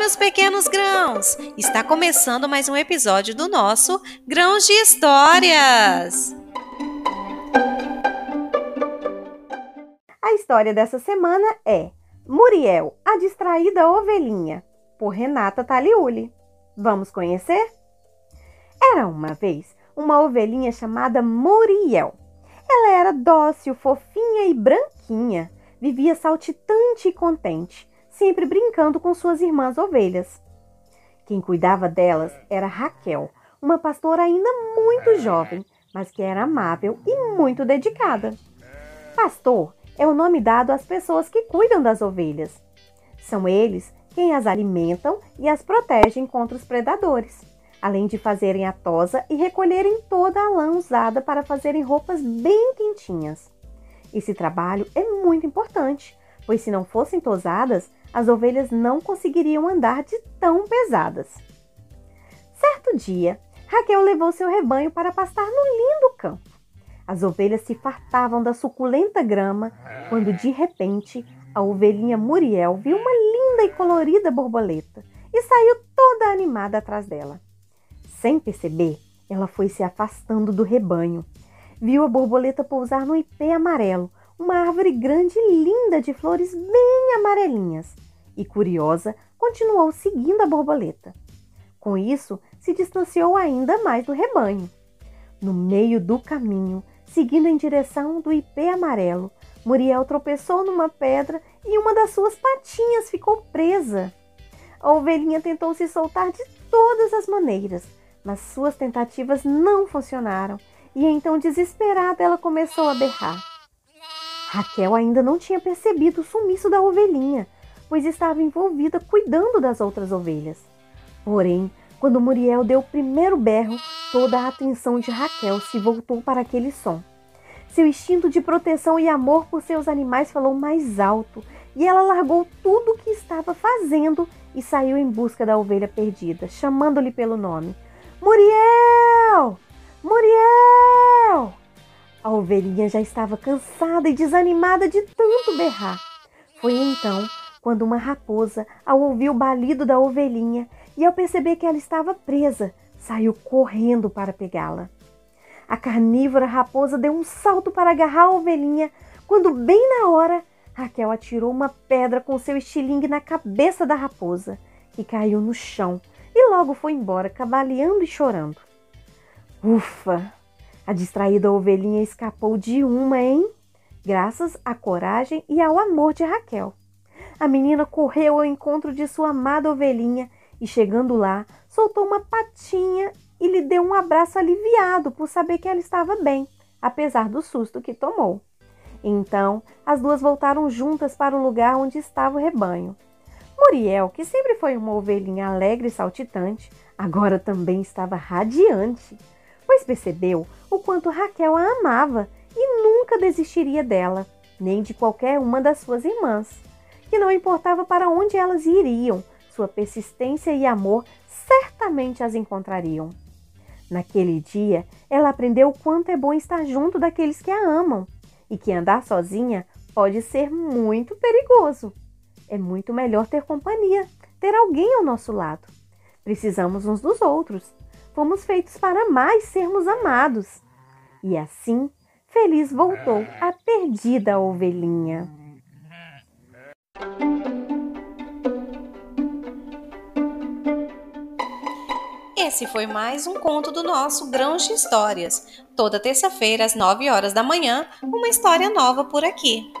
meus pequenos grãos! Está começando mais um episódio do nosso Grãos de Histórias! A história dessa semana é Muriel, a distraída ovelhinha, por Renata Taliuli. Vamos conhecer? Era uma vez uma ovelhinha chamada Muriel. Ela era dócil, fofinha e branquinha. Vivia saltitante e contente sempre brincando com suas irmãs ovelhas. Quem cuidava delas era Raquel, uma pastora ainda muito jovem, mas que era amável e muito dedicada. Pastor é o nome dado às pessoas que cuidam das ovelhas. São eles quem as alimentam e as protegem contra os predadores, além de fazerem a tosa e recolherem toda a lã usada para fazerem roupas bem quentinhas. Esse trabalho é muito importante, pois se não fossem tosadas, as ovelhas não conseguiriam andar de tão pesadas. Certo dia, Raquel levou seu rebanho para pastar no lindo campo. As ovelhas se fartavam da suculenta grama quando de repente a ovelhinha Muriel viu uma linda e colorida borboleta e saiu toda animada atrás dela. Sem perceber, ela foi se afastando do rebanho. Viu a borboleta pousar no ipê amarelo, uma árvore grande e linda de flores bem amarelinhas, e curiosa, continuou seguindo a borboleta. Com isso, se distanciou ainda mais do rebanho. No meio do caminho, seguindo em direção do ipê amarelo, Muriel tropeçou numa pedra e uma das suas patinhas ficou presa. A ovelhinha tentou se soltar de todas as maneiras, mas suas tentativas não funcionaram e então, desesperada, ela começou a berrar. Raquel ainda não tinha percebido o sumiço da ovelhinha, pois estava envolvida cuidando das outras ovelhas. Porém, quando Muriel deu o primeiro berro, toda a atenção de Raquel se voltou para aquele som. Seu instinto de proteção e amor por seus animais falou mais alto, e ela largou tudo o que estava fazendo e saiu em busca da ovelha perdida, chamando-lhe pelo nome: Muriel! Muriel! A ovelhinha já estava cansada e desanimada de tanto berrar. Foi então quando uma raposa, ao ouvir o balido da ovelhinha e ao perceber que ela estava presa, saiu correndo para pegá-la. A carnívora raposa deu um salto para agarrar a ovelhinha, quando, bem na hora, Raquel atirou uma pedra com seu estilingue na cabeça da raposa, que caiu no chão e logo foi embora, cavaleando e chorando. Ufa! A distraída ovelhinha escapou de uma, hein? Graças à coragem e ao amor de Raquel. A menina correu ao encontro de sua amada ovelhinha e, chegando lá, soltou uma patinha e lhe deu um abraço aliviado por saber que ela estava bem, apesar do susto que tomou. Então, as duas voltaram juntas para o lugar onde estava o rebanho. Muriel, que sempre foi uma ovelhinha alegre e saltitante, agora também estava radiante pois percebeu o quanto Raquel a amava e nunca desistiria dela, nem de qualquer uma das suas irmãs, que não importava para onde elas iriam, sua persistência e amor certamente as encontrariam. Naquele dia, ela aprendeu o quanto é bom estar junto daqueles que a amam e que andar sozinha pode ser muito perigoso. É muito melhor ter companhia, ter alguém ao nosso lado. Precisamos uns dos outros fomos feitos para mais sermos amados. E assim, feliz voltou a perdida ovelhinha. Esse foi mais um conto do nosso Grãos de Histórias. Toda terça-feira, às 9 horas da manhã, uma história nova por aqui.